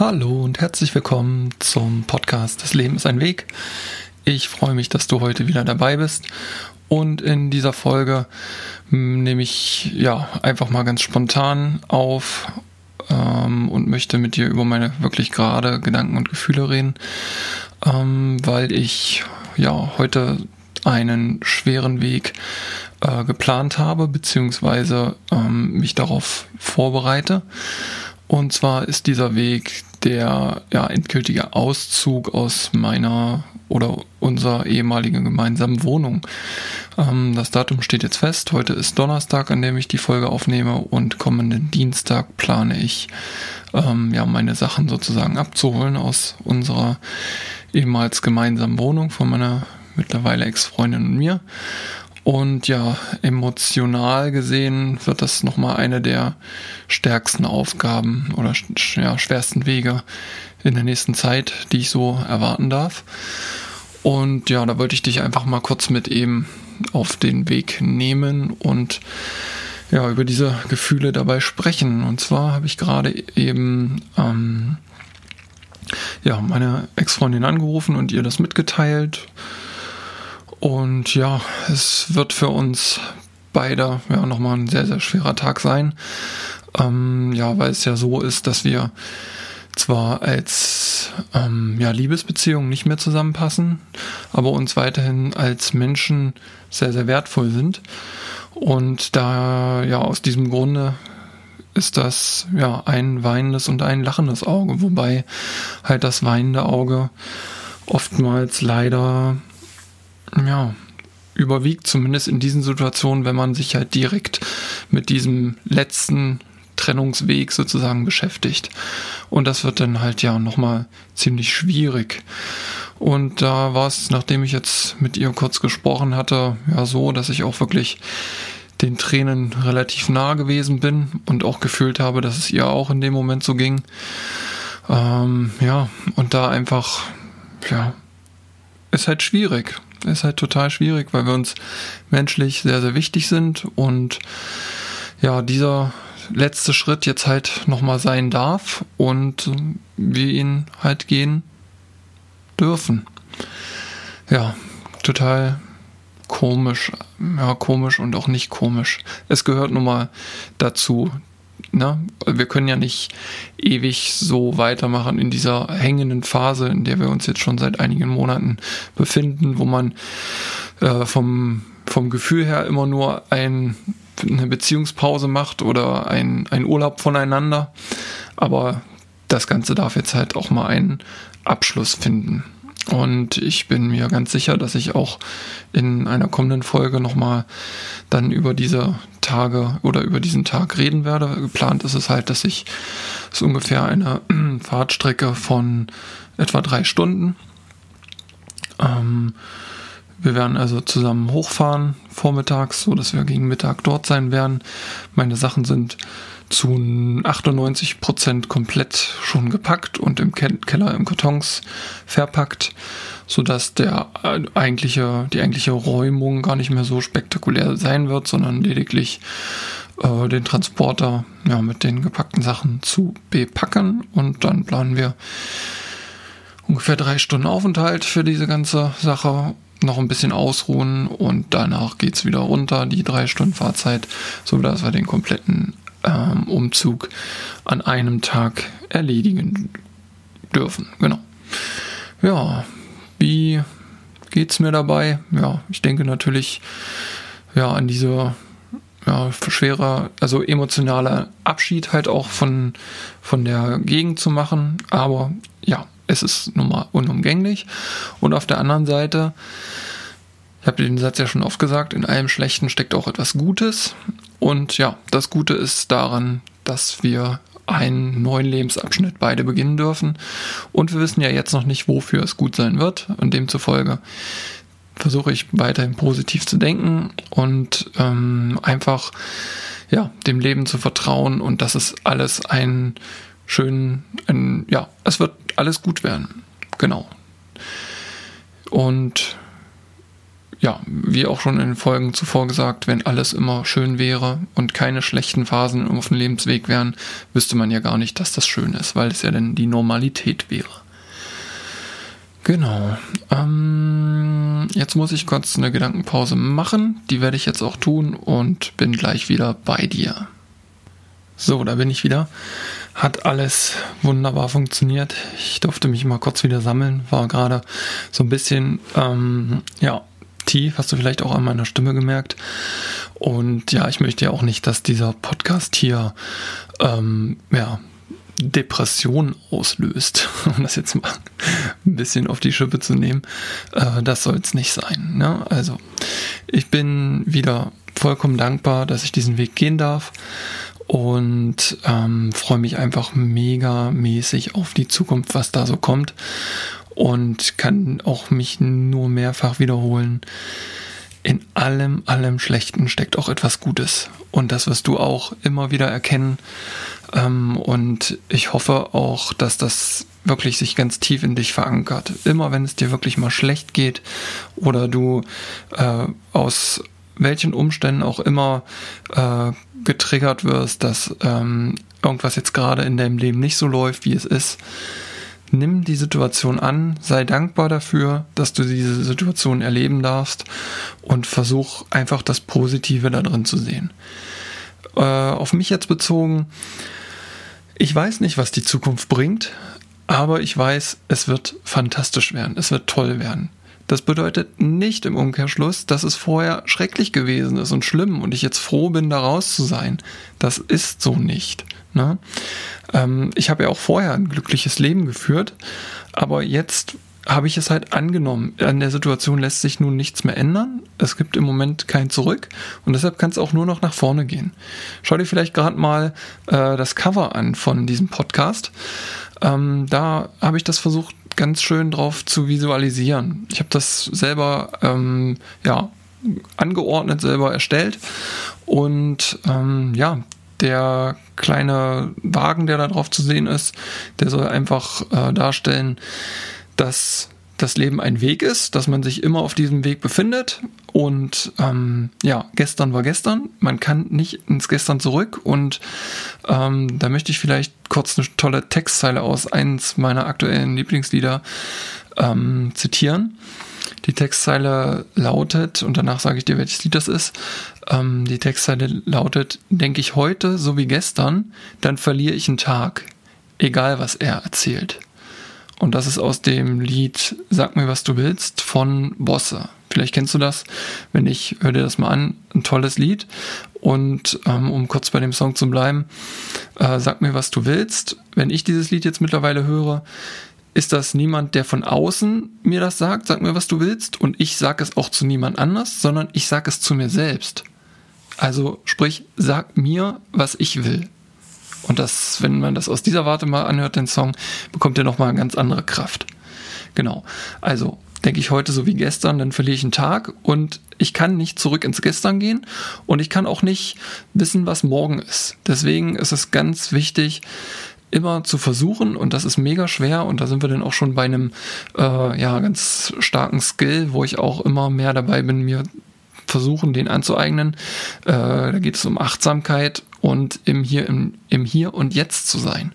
Hallo und herzlich willkommen zum Podcast Das Leben ist ein Weg. Ich freue mich, dass du heute wieder dabei bist. Und in dieser Folge hm, nehme ich ja einfach mal ganz spontan auf ähm, und möchte mit dir über meine wirklich gerade Gedanken und Gefühle reden, ähm, weil ich ja heute einen schweren Weg äh, geplant habe, beziehungsweise ähm, mich darauf vorbereite. Und zwar ist dieser Weg der ja, endgültige Auszug aus meiner oder unserer ehemaligen gemeinsamen Wohnung. Ähm, das Datum steht jetzt fest. Heute ist Donnerstag, an dem ich die Folge aufnehme und kommenden Dienstag plane ich, ähm, ja, meine Sachen sozusagen abzuholen aus unserer ehemals gemeinsamen Wohnung von meiner mittlerweile Ex-Freundin und mir. Und ja, emotional gesehen wird das nochmal eine der stärksten Aufgaben oder ja, schwersten Wege in der nächsten Zeit, die ich so erwarten darf. Und ja, da wollte ich dich einfach mal kurz mit eben auf den Weg nehmen und ja, über diese Gefühle dabei sprechen. Und zwar habe ich gerade eben ähm, ja, meine Ex-Freundin angerufen und ihr das mitgeteilt und ja, es wird für uns beide ja nochmal ein sehr, sehr schwerer Tag sein. Ähm, ja, weil es ja so ist, dass wir zwar als ähm, ja, Liebesbeziehungen nicht mehr zusammenpassen, aber uns weiterhin als Menschen sehr, sehr wertvoll sind. Und da ja aus diesem Grunde ist das ja ein weinendes und ein lachendes Auge, wobei halt das weinende Auge oftmals leider ja, überwiegt, zumindest in diesen Situationen, wenn man sich halt direkt mit diesem letzten Trennungsweg sozusagen beschäftigt. Und das wird dann halt ja nochmal ziemlich schwierig. Und da war es, nachdem ich jetzt mit ihr kurz gesprochen hatte, ja so, dass ich auch wirklich den Tränen relativ nah gewesen bin und auch gefühlt habe, dass es ihr auch in dem Moment so ging. Ähm, ja, und da einfach, ja, ist halt schwierig ist halt total schwierig, weil wir uns menschlich sehr, sehr wichtig sind und ja, dieser letzte Schritt jetzt halt nochmal sein darf und wir ihn halt gehen dürfen. Ja, total komisch. Ja, komisch und auch nicht komisch. Es gehört nun mal dazu, Ne? Wir können ja nicht ewig so weitermachen in dieser hängenden Phase, in der wir uns jetzt schon seit einigen Monaten befinden, wo man äh, vom, vom Gefühl her immer nur ein, eine Beziehungspause macht oder ein, ein Urlaub voneinander. Aber das Ganze darf jetzt halt auch mal einen Abschluss finden. Und ich bin mir ganz sicher, dass ich auch in einer kommenden Folge nochmal dann über diese Tage oder über diesen Tag reden werde. Geplant ist es halt, dass ich es ungefähr eine Fahrtstrecke von etwa drei Stunden. Ähm, wir werden also zusammen hochfahren vormittags, so dass wir gegen Mittag dort sein werden. Meine Sachen sind zu 98 Prozent komplett schon gepackt und im Keller im Kartons verpackt, so dass der äh, eigentliche, die eigentliche Räumung gar nicht mehr so spektakulär sein wird, sondern lediglich äh, den Transporter ja, mit den gepackten Sachen zu bepacken und dann planen wir ungefähr drei Stunden Aufenthalt für diese ganze Sache noch ein bisschen ausruhen und danach geht es wieder runter, die drei Stunden Fahrzeit, so dass wir den kompletten ähm, Umzug an einem Tag erledigen dürfen. Genau. Ja, wie geht's mir dabei? Ja, ich denke natürlich ja an diese ja, schwerer, also emotionaler Abschied halt auch von, von der Gegend zu machen. Aber ja, es ist nun mal unumgänglich. Und auf der anderen Seite, ich habe den Satz ja schon oft gesagt, in allem Schlechten steckt auch etwas Gutes. Und ja, das Gute ist daran, dass wir einen neuen Lebensabschnitt beide beginnen dürfen. Und wir wissen ja jetzt noch nicht, wofür es gut sein wird. Und demzufolge versuche ich weiterhin positiv zu denken und ähm, einfach ja, dem Leben zu vertrauen und dass es alles ein schön, ein, ja, es wird alles gut werden. Genau. Und ja, wie auch schon in den Folgen zuvor gesagt, wenn alles immer schön wäre und keine schlechten Phasen auf dem Lebensweg wären, wüsste man ja gar nicht, dass das schön ist, weil es ja dann die Normalität wäre. Genau. Ähm, jetzt muss ich kurz eine Gedankenpause machen. Die werde ich jetzt auch tun und bin gleich wieder bei dir. So, da bin ich wieder. Hat alles wunderbar funktioniert. Ich durfte mich mal kurz wieder sammeln. War gerade so ein bisschen, ähm, ja, tief, hast du vielleicht auch an meiner Stimme gemerkt. Und ja, ich möchte ja auch nicht, dass dieser Podcast hier, ähm, ja, Depression auslöst, um das jetzt mal ein bisschen auf die Schippe zu nehmen. Äh, das soll es nicht sein. Ne? Also, ich bin wieder vollkommen dankbar, dass ich diesen Weg gehen darf und ähm, freue mich einfach mega mäßig auf die Zukunft, was da so kommt und kann auch mich nur mehrfach wiederholen. In allem, allem Schlechten steckt auch etwas Gutes und das wirst du auch immer wieder erkennen ähm, und ich hoffe auch, dass das wirklich sich ganz tief in dich verankert. Immer wenn es dir wirklich mal schlecht geht oder du äh, aus welchen Umständen auch immer äh, getriggert wirst, dass ähm, irgendwas jetzt gerade in deinem Leben nicht so läuft, wie es ist, nimm die Situation an, sei dankbar dafür, dass du diese Situation erleben darfst und versuch einfach das Positive da drin zu sehen. Äh, auf mich jetzt bezogen, ich weiß nicht, was die Zukunft bringt, aber ich weiß, es wird fantastisch werden, es wird toll werden. Das bedeutet nicht im Umkehrschluss, dass es vorher schrecklich gewesen ist und schlimm und ich jetzt froh bin, da raus zu sein. Das ist so nicht. Ne? Ähm, ich habe ja auch vorher ein glückliches Leben geführt, aber jetzt habe ich es halt angenommen. An der Situation lässt sich nun nichts mehr ändern. Es gibt im Moment kein Zurück und deshalb kann es auch nur noch nach vorne gehen. Schau dir vielleicht gerade mal äh, das Cover an von diesem Podcast. Ähm, da habe ich das versucht ganz schön drauf zu visualisieren. Ich habe das selber ähm, ja, angeordnet, selber erstellt. Und ähm, ja, der kleine Wagen, der da drauf zu sehen ist, der soll einfach äh, darstellen, dass das Leben ein Weg ist, dass man sich immer auf diesem Weg befindet. Und ähm, ja, gestern war gestern. Man kann nicht ins Gestern zurück. Und ähm, da möchte ich vielleicht kurz eine tolle Textzeile aus eins meiner aktuellen Lieblingslieder ähm, zitieren. Die Textzeile lautet, und danach sage ich dir, welches Lied das ist. Ähm, die Textzeile lautet, denke ich heute so wie gestern, dann verliere ich einen Tag, egal was er erzählt. Und das ist aus dem Lied Sag mir, was du willst von Bosse. Vielleicht kennst du das. Wenn nicht, hör dir das mal an. Ein tolles Lied. Und ähm, um kurz bei dem Song zu bleiben, äh, sag mir, was du willst. Wenn ich dieses Lied jetzt mittlerweile höre, ist das niemand, der von außen mir das sagt, sag mir, was du willst. Und ich sage es auch zu niemand anders, sondern ich sage es zu mir selbst. Also sprich, sag mir, was ich will. Und das, wenn man das aus dieser Warte mal anhört, den Song, bekommt er nochmal eine ganz andere Kraft. Genau. Also, denke ich heute so wie gestern, dann verliere ich einen Tag und ich kann nicht zurück ins Gestern gehen und ich kann auch nicht wissen, was morgen ist. Deswegen ist es ganz wichtig, immer zu versuchen und das ist mega schwer und da sind wir dann auch schon bei einem äh, ja ganz starken Skill, wo ich auch immer mehr dabei bin, mir versuchen, den anzueignen. Äh, da geht es um Achtsamkeit und im Hier, im, im Hier und Jetzt zu sein.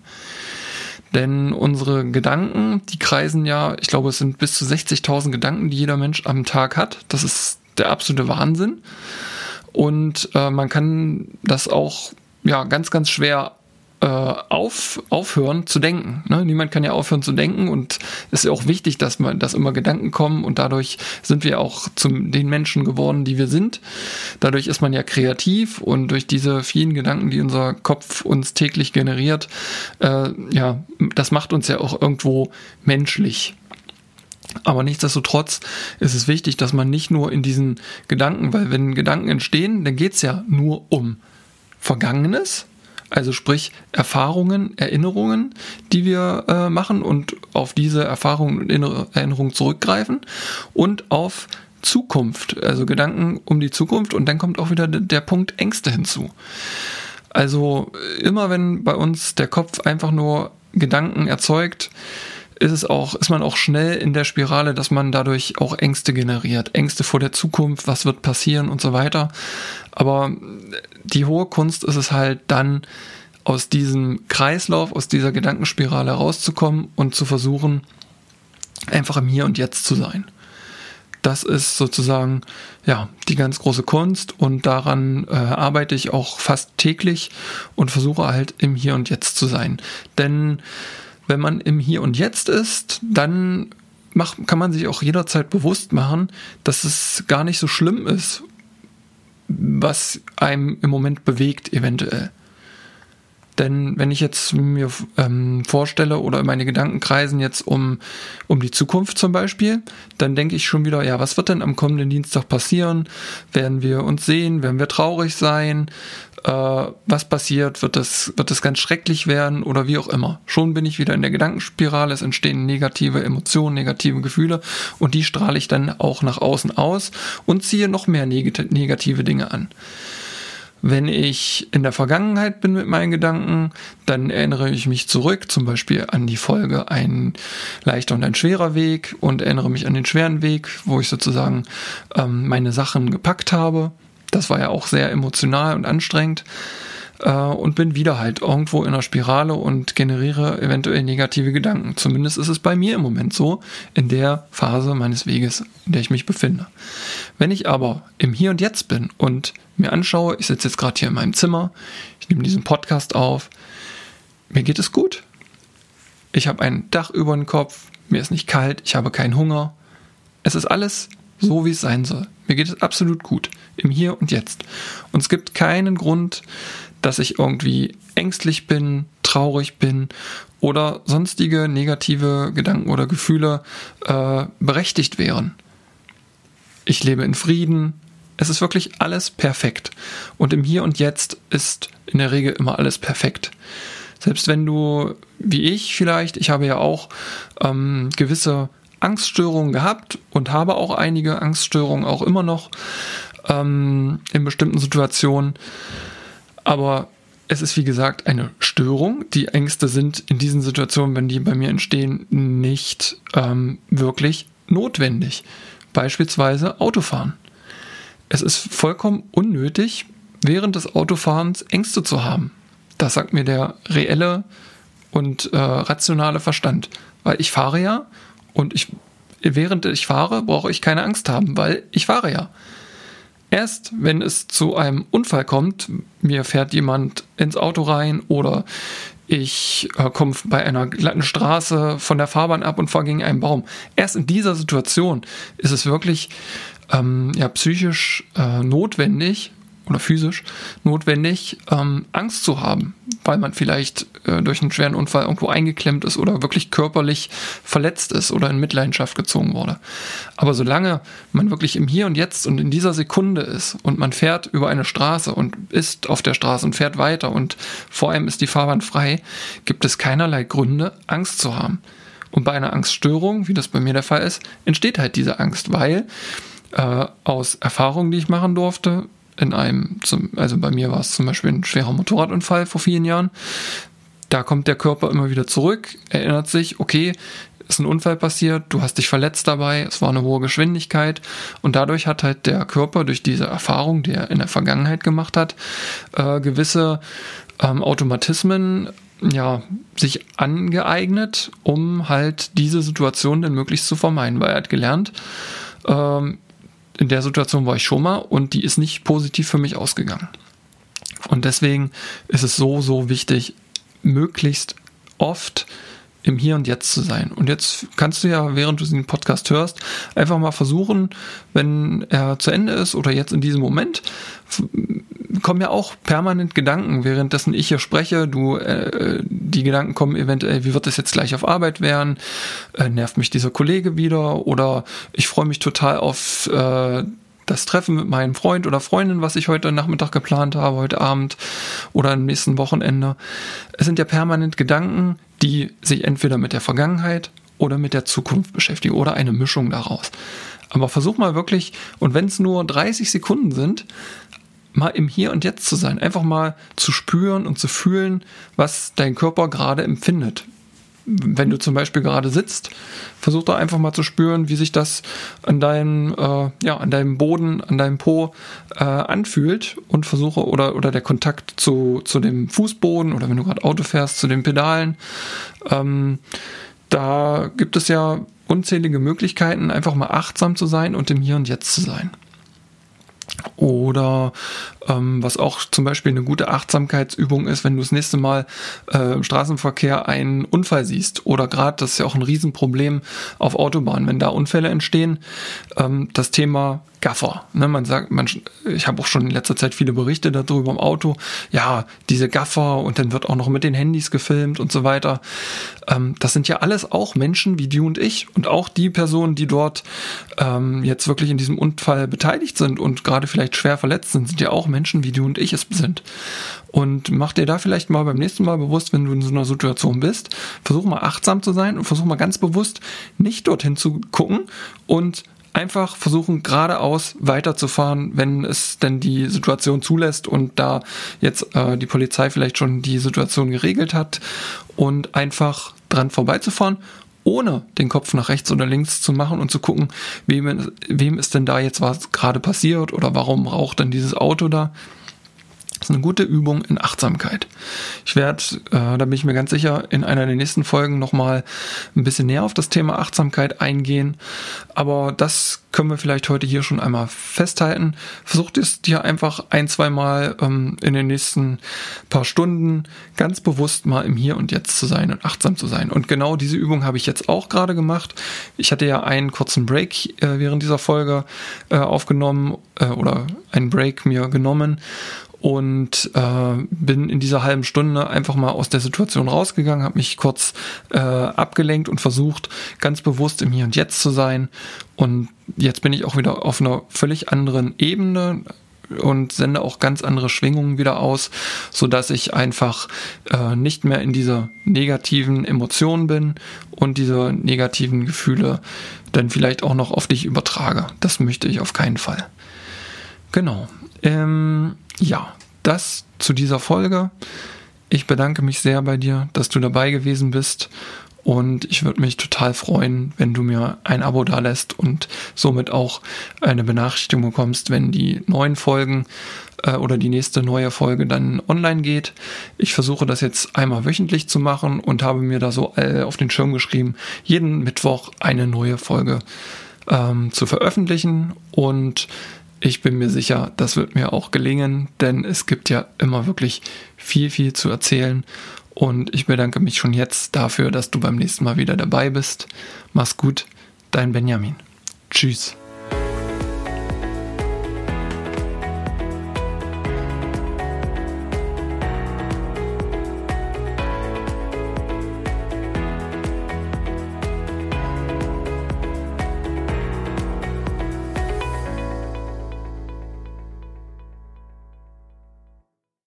Denn unsere Gedanken, die kreisen ja, ich glaube, es sind bis zu 60.000 Gedanken, die jeder Mensch am Tag hat. Das ist der absolute Wahnsinn. Und äh, man kann das auch ja ganz, ganz schwer äh, auf, aufhören zu denken. Ne? Niemand kann ja aufhören zu denken und es ist ja auch wichtig, dass man, dass immer Gedanken kommen und dadurch sind wir auch zu den Menschen geworden, die wir sind. Dadurch ist man ja kreativ und durch diese vielen Gedanken, die unser Kopf uns täglich generiert, äh, ja, das macht uns ja auch irgendwo menschlich. Aber nichtsdestotrotz ist es wichtig, dass man nicht nur in diesen Gedanken, weil wenn Gedanken entstehen, dann geht es ja nur um Vergangenes, also sprich Erfahrungen, Erinnerungen, die wir äh, machen und auf diese Erfahrungen und Erinnerungen zurückgreifen und auf Zukunft, also Gedanken um die Zukunft und dann kommt auch wieder der Punkt Ängste hinzu. Also immer wenn bei uns der Kopf einfach nur Gedanken erzeugt, ist es auch, ist man auch schnell in der Spirale, dass man dadurch auch Ängste generiert. Ängste vor der Zukunft, was wird passieren und so weiter. Aber die hohe Kunst ist es halt dann, aus diesem Kreislauf, aus dieser Gedankenspirale rauszukommen und zu versuchen, einfach im Hier und Jetzt zu sein. Das ist sozusagen ja die ganz große Kunst und daran äh, arbeite ich auch fast täglich und versuche halt im Hier und Jetzt zu sein. Denn wenn man im Hier und Jetzt ist, dann macht, kann man sich auch jederzeit bewusst machen, dass es gar nicht so schlimm ist, was einem im Moment bewegt eventuell. Denn wenn ich jetzt mir ähm, vorstelle oder meine Gedanken kreisen jetzt um, um die Zukunft zum Beispiel, dann denke ich schon wieder, ja, was wird denn am kommenden Dienstag passieren? Werden wir uns sehen? Werden wir traurig sein? Äh, was passiert? Wird das, wird das ganz schrecklich werden oder wie auch immer? Schon bin ich wieder in der Gedankenspirale, es entstehen negative Emotionen, negative Gefühle und die strahle ich dann auch nach außen aus und ziehe noch mehr negative Dinge an. Wenn ich in der Vergangenheit bin mit meinen Gedanken, dann erinnere ich mich zurück, zum Beispiel an die Folge ein leichter und ein schwerer Weg und erinnere mich an den schweren Weg, wo ich sozusagen ähm, meine Sachen gepackt habe. Das war ja auch sehr emotional und anstrengend äh, und bin wieder halt irgendwo in einer Spirale und generiere eventuell negative Gedanken. Zumindest ist es bei mir im Moment so, in der Phase meines Weges, in der ich mich befinde. Wenn ich aber im Hier und Jetzt bin und mir anschaue, ich sitze jetzt gerade hier in meinem Zimmer, ich nehme diesen Podcast auf, mir geht es gut. Ich habe ein Dach über dem Kopf, mir ist nicht kalt, ich habe keinen Hunger. Es ist alles so, wie es sein soll. Mir geht es absolut gut, im Hier und Jetzt. Und es gibt keinen Grund, dass ich irgendwie ängstlich bin, traurig bin oder sonstige negative Gedanken oder Gefühle äh, berechtigt wären. Ich lebe in Frieden. Es ist wirklich alles perfekt. Und im Hier und Jetzt ist in der Regel immer alles perfekt. Selbst wenn du, wie ich vielleicht, ich habe ja auch ähm, gewisse Angststörungen gehabt und habe auch einige Angststörungen auch immer noch ähm, in bestimmten Situationen. Aber es ist wie gesagt eine Störung. Die Ängste sind in diesen Situationen, wenn die bei mir entstehen, nicht ähm, wirklich notwendig. Beispielsweise Autofahren. Es ist vollkommen unnötig, während des Autofahrens Ängste zu haben. Das sagt mir der reelle und äh, rationale Verstand. Weil ich fahre ja und ich, während ich fahre, brauche ich keine Angst haben, weil ich fahre ja. Erst wenn es zu einem Unfall kommt, mir fährt jemand ins Auto rein oder ich äh, komme bei einer glatten Straße von der Fahrbahn ab und fahre gegen einen Baum. Erst in dieser Situation ist es wirklich ähm, ja, psychisch äh, notwendig oder physisch notwendig, ähm, Angst zu haben, weil man vielleicht äh, durch einen schweren Unfall irgendwo eingeklemmt ist oder wirklich körperlich verletzt ist oder in Mitleidenschaft gezogen wurde. Aber solange man wirklich im Hier und Jetzt und in dieser Sekunde ist und man fährt über eine Straße und ist auf der Straße und fährt weiter und vor allem ist die Fahrbahn frei, gibt es keinerlei Gründe, Angst zu haben. Und bei einer Angststörung, wie das bei mir der Fall ist, entsteht halt diese Angst, weil äh, aus Erfahrungen, die ich machen durfte, in einem, zum, also bei mir war es zum Beispiel ein schwerer Motorradunfall vor vielen Jahren. Da kommt der Körper immer wieder zurück, erinnert sich, okay, ist ein Unfall passiert, du hast dich verletzt dabei, es war eine hohe Geschwindigkeit und dadurch hat halt der Körper durch diese Erfahrung, die er in der Vergangenheit gemacht hat, äh, gewisse ähm, Automatismen ja, sich angeeignet, um halt diese Situation dann möglichst zu vermeiden, weil er hat gelernt, ähm, in der Situation war ich schon mal und die ist nicht positiv für mich ausgegangen. Und deswegen ist es so, so wichtig, möglichst oft im Hier und Jetzt zu sein. Und jetzt kannst du ja, während du diesen Podcast hörst, einfach mal versuchen, wenn er zu Ende ist oder jetzt in diesem Moment, kommen ja auch permanent Gedanken, währenddessen ich hier spreche. Du, äh, die Gedanken kommen eventuell, wie wird es jetzt gleich auf Arbeit werden? Äh, nervt mich dieser Kollege wieder? Oder ich freue mich total auf äh, das Treffen mit meinem Freund oder Freundin, was ich heute Nachmittag geplant habe, heute Abend oder am nächsten Wochenende. Es sind ja permanent Gedanken, die sich entweder mit der Vergangenheit oder mit der Zukunft beschäftigen oder eine Mischung daraus. Aber versuch mal wirklich, und wenn es nur 30 Sekunden sind, mal im Hier und Jetzt zu sein, einfach mal zu spüren und zu fühlen, was dein Körper gerade empfindet. wenn du zum Beispiel gerade sitzt, versuch da einfach mal zu spüren, wie sich das an deinem, äh, ja, an deinem Boden, an deinem Po äh, anfühlt und versuche oder, oder der Kontakt zu, zu dem Fußboden oder wenn du gerade Auto fährst, zu den Pedalen. Ähm, da gibt es ja unzählige Möglichkeiten, einfach mal achtsam zu sein und im Hier und Jetzt zu sein. Oder ähm, was auch zum Beispiel eine gute Achtsamkeitsübung ist, wenn du das nächste Mal äh, im Straßenverkehr einen Unfall siehst oder gerade, das ist ja auch ein Riesenproblem auf Autobahnen, wenn da Unfälle entstehen, ähm, das Thema Gaffer. Ne, man sagt, man, ich habe auch schon in letzter Zeit viele Berichte darüber im Auto. Ja, diese Gaffer und dann wird auch noch mit den Handys gefilmt und so weiter. Ähm, das sind ja alles auch Menschen wie du und ich und auch die Personen, die dort ähm, jetzt wirklich in diesem Unfall beteiligt sind und gerade vielleicht schwer verletzt sind, sind ja auch Menschen wie du und ich es sind. Und mach dir da vielleicht mal beim nächsten Mal bewusst, wenn du in so einer Situation bist, versuch mal achtsam zu sein und versuch mal ganz bewusst nicht dorthin zu gucken und einfach versuchen, geradeaus weiterzufahren, wenn es denn die Situation zulässt und da jetzt äh, die Polizei vielleicht schon die Situation geregelt hat und einfach dran vorbeizufahren ohne den Kopf nach rechts oder links zu machen und zu gucken, wem, wem ist denn da jetzt was gerade passiert oder warum raucht denn dieses Auto da. Das ist eine gute Übung in Achtsamkeit. Ich werde, äh, da bin ich mir ganz sicher, in einer der nächsten Folgen nochmal ein bisschen näher auf das Thema Achtsamkeit eingehen. Aber das können wir vielleicht heute hier schon einmal festhalten. Versucht es dir einfach ein, zwei Mal ähm, in den nächsten paar Stunden ganz bewusst mal im Hier und Jetzt zu sein und achtsam zu sein. Und genau diese Übung habe ich jetzt auch gerade gemacht. Ich hatte ja einen kurzen Break äh, während dieser Folge äh, aufgenommen äh, oder einen Break mir genommen und äh, bin in dieser halben Stunde einfach mal aus der Situation rausgegangen, habe mich kurz äh, abgelenkt und versucht, ganz bewusst im Hier und Jetzt zu sein. Und jetzt bin ich auch wieder auf einer völlig anderen Ebene und sende auch ganz andere Schwingungen wieder aus, so dass ich einfach äh, nicht mehr in dieser negativen Emotionen bin und diese negativen Gefühle dann vielleicht auch noch auf dich übertrage. Das möchte ich auf keinen Fall. Genau. Ähm, ja, das zu dieser Folge. Ich bedanke mich sehr bei dir, dass du dabei gewesen bist. Und ich würde mich total freuen, wenn du mir ein Abo da lässt und somit auch eine Benachrichtigung bekommst, wenn die neuen Folgen äh, oder die nächste neue Folge dann online geht. Ich versuche das jetzt einmal wöchentlich zu machen und habe mir da so äh, auf den Schirm geschrieben, jeden Mittwoch eine neue Folge ähm, zu veröffentlichen. Und ich bin mir sicher, das wird mir auch gelingen, denn es gibt ja immer wirklich viel, viel zu erzählen. Und ich bedanke mich schon jetzt dafür, dass du beim nächsten Mal wieder dabei bist. Mach's gut, dein Benjamin. Tschüss.